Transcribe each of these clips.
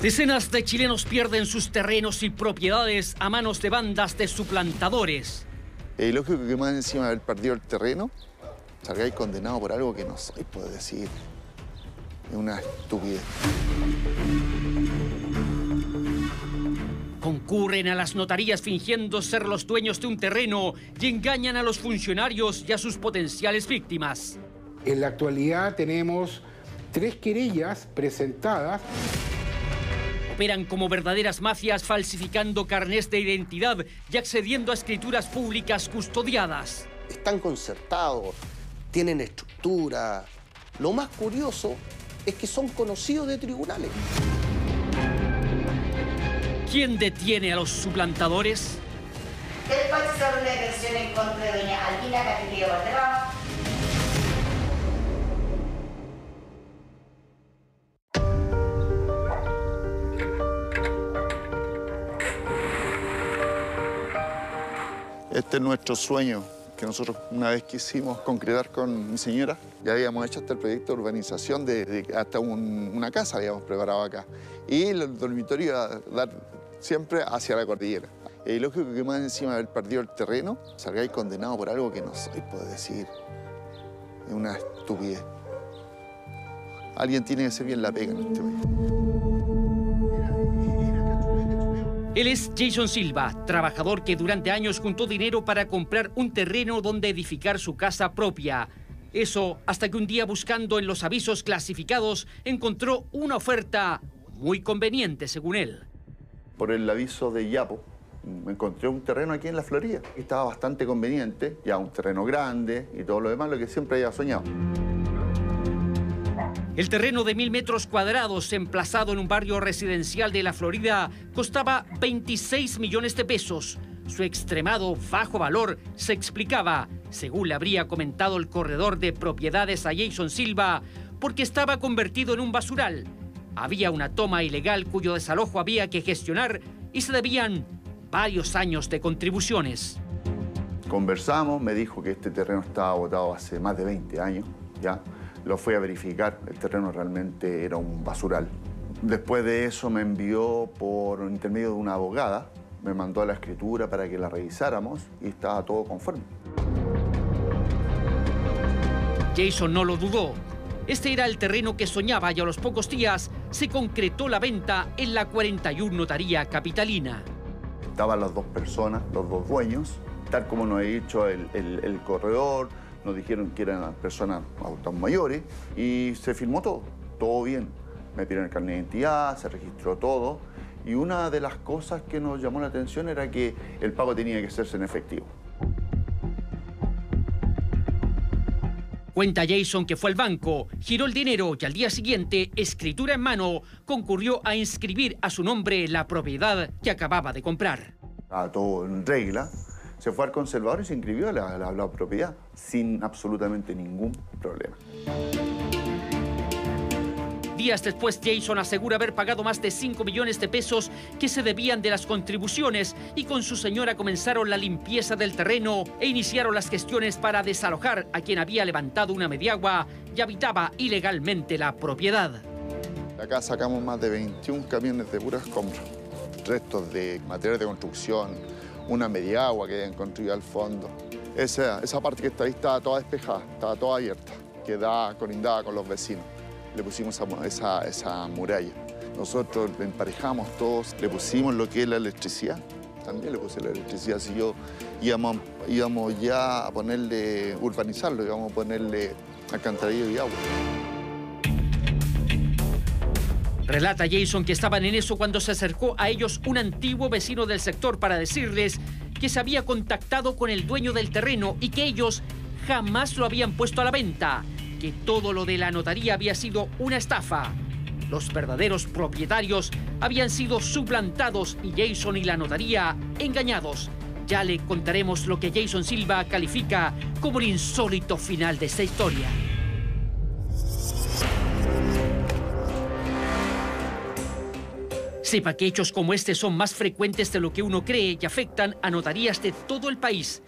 Decenas de chilenos pierden sus terrenos y propiedades a manos de bandas de suplantadores. Es lógico que más encima de haber perdido el terreno, salgáis condenado por algo que no soy, puedo decir. Es una estupidez. Concurren a las notarías fingiendo ser los dueños de un terreno y engañan a los funcionarios y a sus potenciales víctimas. En la actualidad tenemos tres querellas presentadas operan como verdaderas mafias falsificando carnés de identidad y accediendo a escrituras públicas custodiadas. Están concertados, tienen estructura. Lo más curioso es que son conocidos de tribunales. ¿Quién detiene a los suplantadores? Despacho una detención en contra de doña Albina Castillo Valderrama Este es nuestro sueño que nosotros una vez quisimos concretar con mi señora. Ya habíamos hecho hasta el proyecto de urbanización de, hasta una casa habíamos preparado acá. Y el dormitorio iba a dar siempre hacia la cordillera. Y lógico que más encima de haber perdido el terreno, salgáis condenado por algo que no soy, puedo decir. Es una estupidez. Alguien tiene que ser bien la pega en este país. Él es Jason Silva, trabajador que durante años juntó dinero para comprar un terreno donde edificar su casa propia. Eso hasta que un día buscando en los avisos clasificados encontró una oferta muy conveniente según él. Por el aviso de Yapo, encontré un terreno aquí en la Florida. Estaba bastante conveniente, ya un terreno grande y todo lo demás, lo que siempre había soñado. El terreno de mil metros cuadrados, emplazado en un barrio residencial de la Florida, costaba 26 millones de pesos. Su extremado bajo valor se explicaba, según le habría comentado el corredor de propiedades a Jason Silva, porque estaba convertido en un basural. Había una toma ilegal cuyo desalojo había que gestionar y se debían varios años de contribuciones. Conversamos, me dijo que este terreno estaba votado hace más de 20 años, ya lo fui a verificar, el terreno realmente era un basural. Después de eso me envió por intermedio de una abogada, me mandó a la escritura para que la revisáramos y estaba todo conforme. Jason no lo dudó. Este era el terreno que soñaba y a los pocos días se concretó la venta en la 41 Notaría Capitalina. Estaban las dos personas, los dos dueños, tal como nos ha dicho el, el corredor, nos dijeron que eran personas adultas mayores y se firmó todo, todo bien. Me pidieron el carnet de identidad, se registró todo y una de las cosas que nos llamó la atención era que el pago tenía que hacerse en efectivo. Cuenta Jason que fue al banco, giró el dinero y al día siguiente, escritura en mano, concurrió a inscribir a su nombre la propiedad que acababa de comprar. Estaba todo en regla se fue al conservador y se inscribió a la, propiedad sin absolutamente ningún problema. Días después, Jason asegura haber pagado más de 5 millones de pesos que se debían de las contribuciones y con su señora comenzaron la limpieza del terreno e iniciaron las gestiones para desalojar a quien había levantado una mediagua y habitaba ilegalmente la propiedad. Acá sacamos más de 21 camiones de puras compras, restos de material de construcción, una media agua que habían construido al fondo. Esa, esa parte que está ahí estaba toda despejada, estaba toda abierta, quedaba colindada con los vecinos. Le pusimos esa, esa muralla. Nosotros emparejamos todos, le pusimos lo que es la electricidad. También le puse la electricidad. Si yo íbamos, íbamos ya a ponerle, urbanizarlo, íbamos a ponerle alcantarillo y agua. Relata Jason que estaban en eso cuando se acercó a ellos un antiguo vecino del sector para decirles que se había contactado con el dueño del terreno y que ellos jamás lo habían puesto a la venta, que todo lo de la notaría había sido una estafa. Los verdaderos propietarios habían sido suplantados y Jason y la notaría engañados. Ya le contaremos lo que Jason Silva califica como el insólito final de esta historia. Sepa que hechos como este son más frecuentes de lo que uno cree y afectan a notarías de todo el país.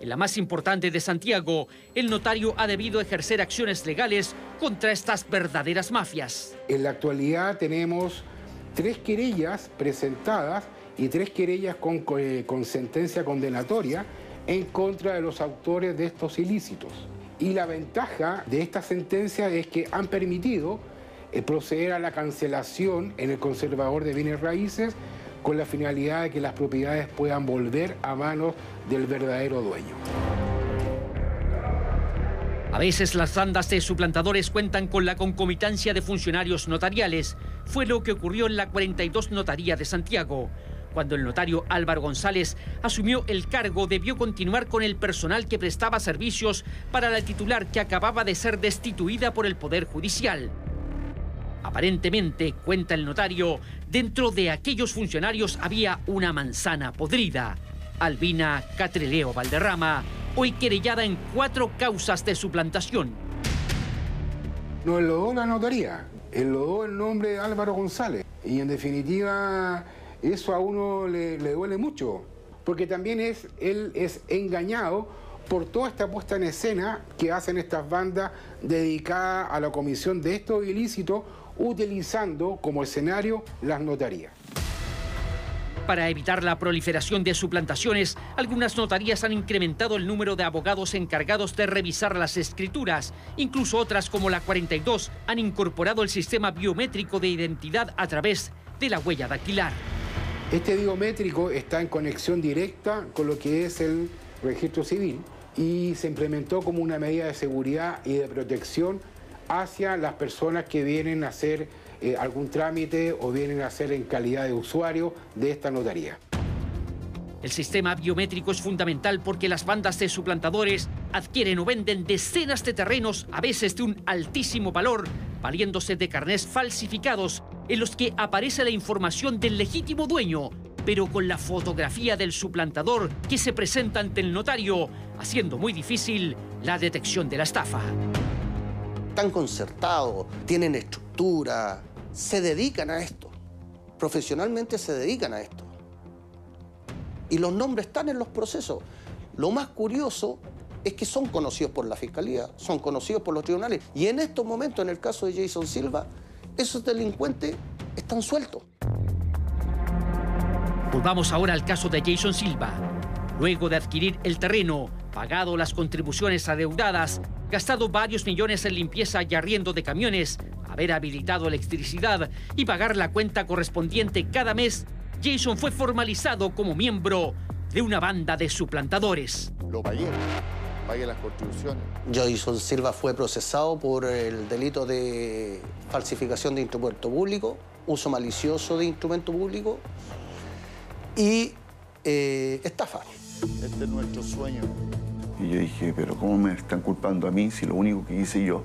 En la más importante de Santiago, el notario ha debido ejercer acciones legales contra estas verdaderas mafias. En la actualidad tenemos tres querellas presentadas y tres querellas con, eh, con sentencia condenatoria en contra de los autores de estos ilícitos. Y la ventaja de esta sentencia es que han permitido eh, proceder a la cancelación en el conservador de bienes raíces con la finalidad de que las propiedades puedan volver a manos del verdadero dueño. A veces las bandas de suplantadores cuentan con la concomitancia de funcionarios notariales. Fue lo que ocurrió en la 42 Notaría de Santiago. Cuando el notario Álvaro González asumió el cargo, debió continuar con el personal que prestaba servicios para la titular que acababa de ser destituida por el Poder Judicial. Aparentemente, cuenta el notario, dentro de aquellos funcionarios había una manzana podrida. Albina Catreleo Valderrama, hoy querellada en cuatro causas de suplantación. No enlodó la notaría, enlodó el nombre de Álvaro González. Y en definitiva, eso a uno le, le duele mucho, porque también es, él es engañado por toda esta puesta en escena que hacen estas bandas dedicadas a la comisión de estos ilícitos utilizando como escenario las notarías. Para evitar la proliferación de suplantaciones, algunas notarías han incrementado el número de abogados encargados de revisar las escrituras. Incluso otras, como la 42, han incorporado el sistema biométrico de identidad a través de la huella dactilar. Este biométrico está en conexión directa con lo que es el registro civil y se implementó como una medida de seguridad y de protección hacia las personas que vienen a hacer eh, algún trámite o vienen a hacer en calidad de usuario de esta notaría. El sistema biométrico es fundamental porque las bandas de suplantadores adquieren o venden decenas de terrenos, a veces de un altísimo valor, valiéndose de carnés falsificados en los que aparece la información del legítimo dueño, pero con la fotografía del suplantador que se presenta ante el notario, haciendo muy difícil la detección de la estafa están concertados, tienen estructura, se dedican a esto. Profesionalmente se dedican a esto. Y los nombres están en los procesos. Lo más curioso es que son conocidos por la Fiscalía, son conocidos por los tribunales. Y en estos momentos, en el caso de Jason Silva, esos delincuentes están sueltos. Volvamos ahora al caso de Jason Silva. Luego de adquirir el terreno, pagado las contribuciones adeudadas, gastado varios millones en limpieza y arriendo de camiones, haber habilitado electricidad y pagar la cuenta correspondiente cada mes, Jason fue formalizado como miembro de una banda de suplantadores. Lo pagué, pagué las contribuciones. Jason Silva fue procesado por el delito de falsificación de instrumento público, uso malicioso de instrumento público y eh, estafa. Este es nuestro sueño. Y yo dije, pero ¿cómo me están culpando a mí si lo único que hice yo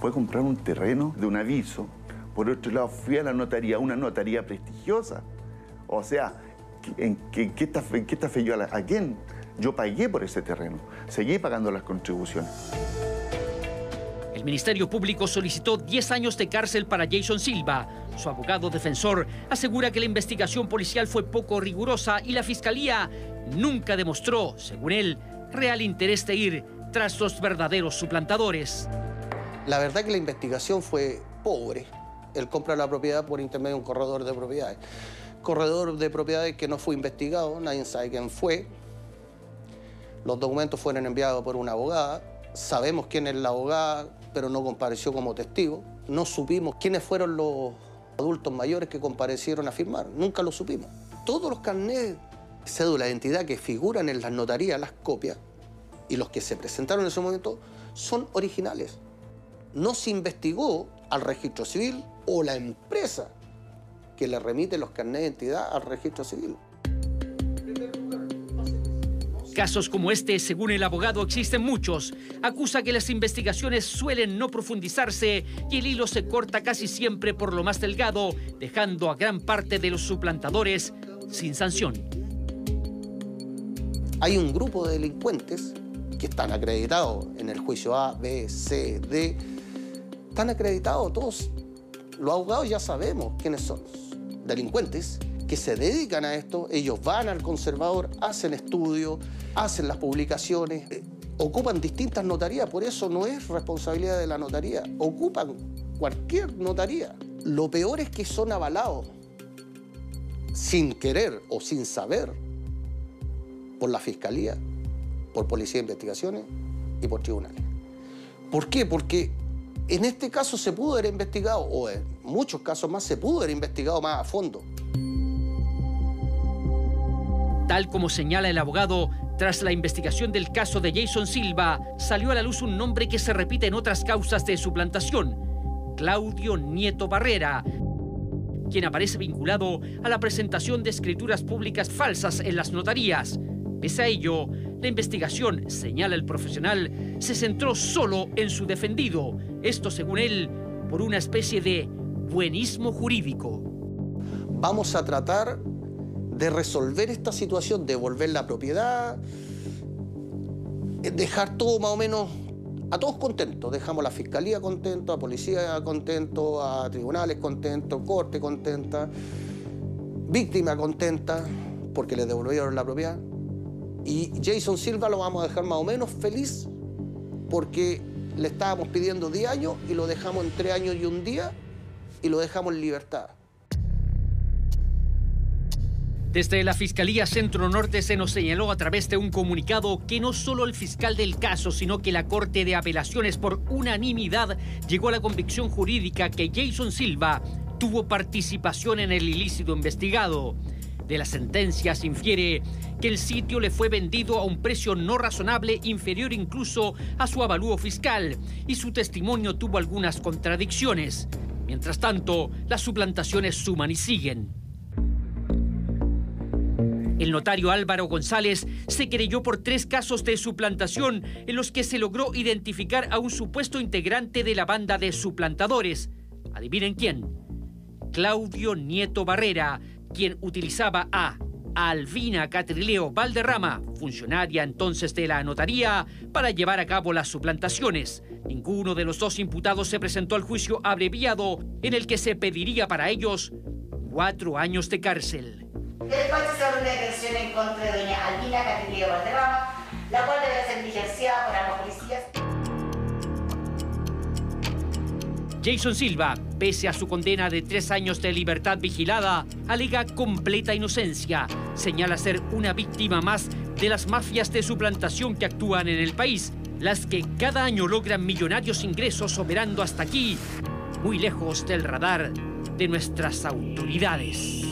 fue comprar un terreno de un aviso? Por otro lado, fui a la notaría, una notaría prestigiosa. O sea, ¿en qué, qué en qué yo a, la, a quién? Yo pagué por ese terreno, seguí pagando las contribuciones. El Ministerio Público solicitó 10 años de cárcel para Jason Silva. Su abogado defensor asegura que la investigación policial fue poco rigurosa y la Fiscalía nunca demostró, según él, real interés de ir tras los verdaderos suplantadores. La verdad que la investigación fue pobre. Él compra la propiedad por intermedio de un corredor de propiedades. Corredor de propiedades que no fue investigado, nadie sabe quién fue. Los documentos fueron enviados por una abogada. Sabemos quién es la abogada, pero no compareció como testigo. No supimos quiénes fueron los adultos mayores que comparecieron a firmar. Nunca lo supimos. Todos los carnets cédula de identidad que figuran en las notarías, las copias, y los que se presentaron en ese momento, son originales. No se investigó al registro civil o la empresa que le remite los carnets de identidad al registro civil. Casos como este, según el abogado, existen muchos. Acusa que las investigaciones suelen no profundizarse y el hilo se corta casi siempre por lo más delgado, dejando a gran parte de los suplantadores sin sanción. Hay un grupo de delincuentes que están acreditados en el juicio A, B, C, D. Están acreditados todos. Los abogados ya sabemos quiénes son. Delincuentes que se dedican a esto, ellos van al conservador, hacen estudios, hacen las publicaciones, eh, ocupan distintas notarías, por eso no es responsabilidad de la notaría, ocupan cualquier notaría. Lo peor es que son avalados sin querer o sin saber por la Fiscalía, por Policía de Investigaciones y por tribunales. ¿Por qué? Porque en este caso se pudo haber investigado, o en muchos casos más se pudo haber investigado más a fondo. Tal como señala el abogado, tras la investigación del caso de Jason Silva, salió a la luz un nombre que se repite en otras causas de suplantación, Claudio Nieto Barrera, quien aparece vinculado a la presentación de escrituras públicas falsas en las notarías. Pese a ello, la investigación, señala el profesional, se centró solo en su defendido, esto según él, por una especie de buenismo jurídico. Vamos a tratar de resolver esta situación, devolver la propiedad, dejar todo más o menos a todos contentos. Dejamos a la fiscalía contento, a policía contento, a tribunales contentos, corte contenta, víctima contenta, porque le devolvieron la propiedad. Y Jason Silva lo vamos a dejar más o menos feliz porque le estábamos pidiendo 10 años y lo dejamos en 3 años y un día y lo dejamos en libertad. Desde la Fiscalía Centro Norte se nos señaló a través de un comunicado que no solo el fiscal del caso, sino que la Corte de Apelaciones por unanimidad llegó a la convicción jurídica que Jason Silva tuvo participación en el ilícito investigado. De la sentencia se infiere que el sitio le fue vendido a un precio no razonable inferior incluso a su avalúo fiscal y su testimonio tuvo algunas contradicciones. Mientras tanto, las suplantaciones suman y siguen. El notario Álvaro González se creyó por tres casos de suplantación en los que se logró identificar a un supuesto integrante de la banda de suplantadores. Adivinen quién. Claudio Nieto Barrera, quien utilizaba a Alvina Catrileo Valderrama, funcionaria entonces de la notaría, para llevar a cabo las suplantaciones. Ninguno de los dos imputados se presentó al juicio abreviado en el que se pediría para ellos cuatro años de cárcel. Se abre una detención en contra de doña Albina Catrileo Valderrama, la cual debe ser diligenciada por ambos policías. Jason Silva, pese a su condena de tres años de libertad vigilada, alega completa inocencia. Señala ser una víctima más de las mafias de suplantación que actúan en el país, las que cada año logran millonarios ingresos operando hasta aquí, muy lejos del radar de nuestras autoridades.